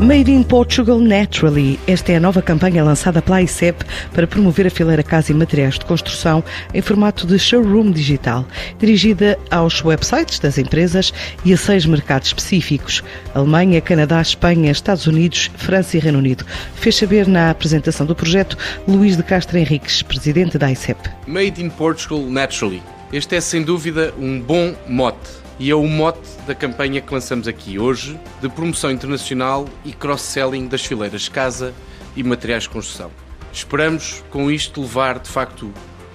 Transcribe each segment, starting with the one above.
Made in Portugal Naturally. Esta é a nova campanha lançada pela ICEP para promover a fileira Casa e Materiais de Construção em formato de showroom digital, dirigida aos websites das empresas e a seis mercados específicos: Alemanha, Canadá, Espanha, Estados Unidos, França e Reino Unido. Fez saber na apresentação do projeto Luís de Castro Henriques, presidente da ICEP. Made in Portugal Naturally. Este é sem dúvida um bom mote e é o mote da campanha que lançamos aqui hoje de promoção internacional e cross-selling das fileiras casa e materiais de construção. Esperamos com isto levar de facto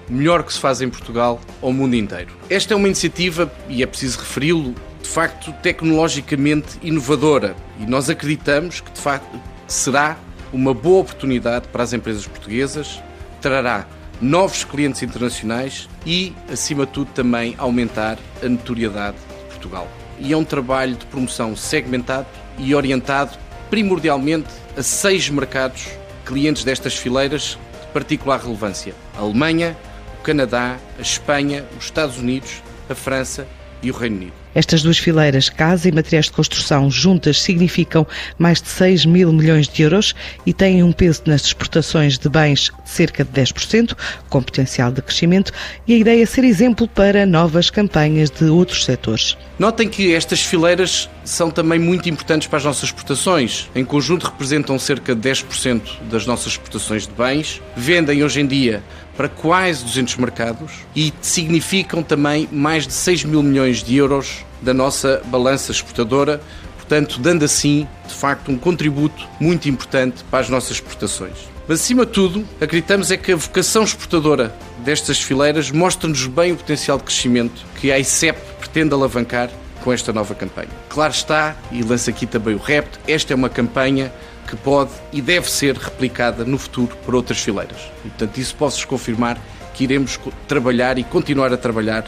o melhor que se faz em Portugal ao mundo inteiro. Esta é uma iniciativa, e é preciso referi-lo, de facto tecnologicamente inovadora e nós acreditamos que de facto será uma boa oportunidade para as empresas portuguesas, trará novos clientes internacionais e, acima de tudo, também aumentar a notoriedade Portugal. E é um trabalho de promoção segmentado e orientado primordialmente a seis mercados clientes destas fileiras de particular relevância: a Alemanha, o Canadá, a Espanha, os Estados Unidos, a França e o Reino Unido. Estas duas fileiras, casa e materiais de construção, juntas significam mais de 6 mil milhões de euros e têm um peso nas exportações de bens de cerca de 10%, com potencial de crescimento, e a ideia é ser exemplo para novas campanhas de outros setores. Notem que estas fileiras são também muito importantes para as nossas exportações. Em conjunto representam cerca de 10% das nossas exportações de bens, vendem hoje em dia para quase 200 mercados e significam também mais de 6 mil milhões de euros da nossa balança exportadora, portanto, dando assim, de facto, um contributo muito importante para as nossas exportações. Mas, acima de tudo, acreditamos é que a vocação exportadora destas fileiras mostra-nos bem o potencial de crescimento que a ICEP pretende alavancar com esta nova campanha. Claro está, e lança aqui também o repto, esta é uma campanha que pode e deve ser replicada no futuro por outras fileiras. E, portanto, isso posso-vos confirmar que iremos trabalhar e continuar a trabalhar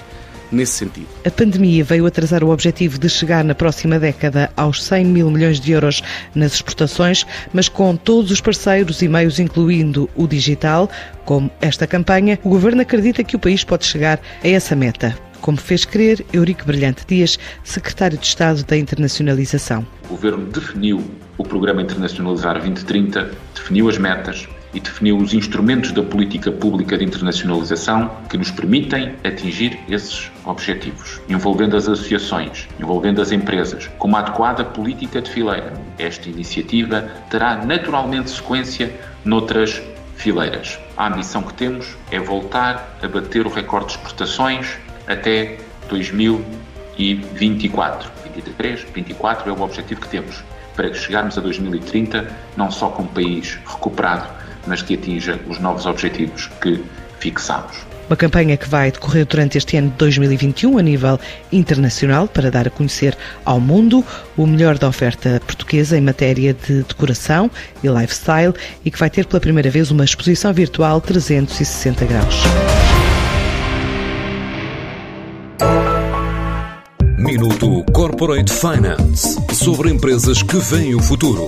nesse sentido. A pandemia veio atrasar o objetivo de chegar na próxima década aos 100 mil milhões de euros nas exportações, mas com todos os parceiros e meios, incluindo o digital, como esta campanha, o Governo acredita que o país pode chegar a essa meta como fez crer Eurico Brilhante Dias, secretário de Estado da Internacionalização. O Governo definiu o Programa Internacionalizar 2030, definiu as metas e definiu os instrumentos da política pública de internacionalização que nos permitem atingir esses objetivos, envolvendo as associações, envolvendo as empresas, com uma adequada política de fileira. Esta iniciativa terá naturalmente sequência noutras fileiras. A ambição que temos é voltar a bater o recorde de exportações até 2024. 23, 24 é o objetivo que temos para chegarmos a 2030 não só com um país recuperado, mas que atinja os novos objetivos que fixamos. Uma campanha que vai decorrer durante este ano de 2021 a nível internacional para dar a conhecer ao mundo o melhor da oferta portuguesa em matéria de decoração e lifestyle e que vai ter pela primeira vez uma exposição virtual 360 graus. Minuto Corporate Finance sobre empresas que veem o futuro.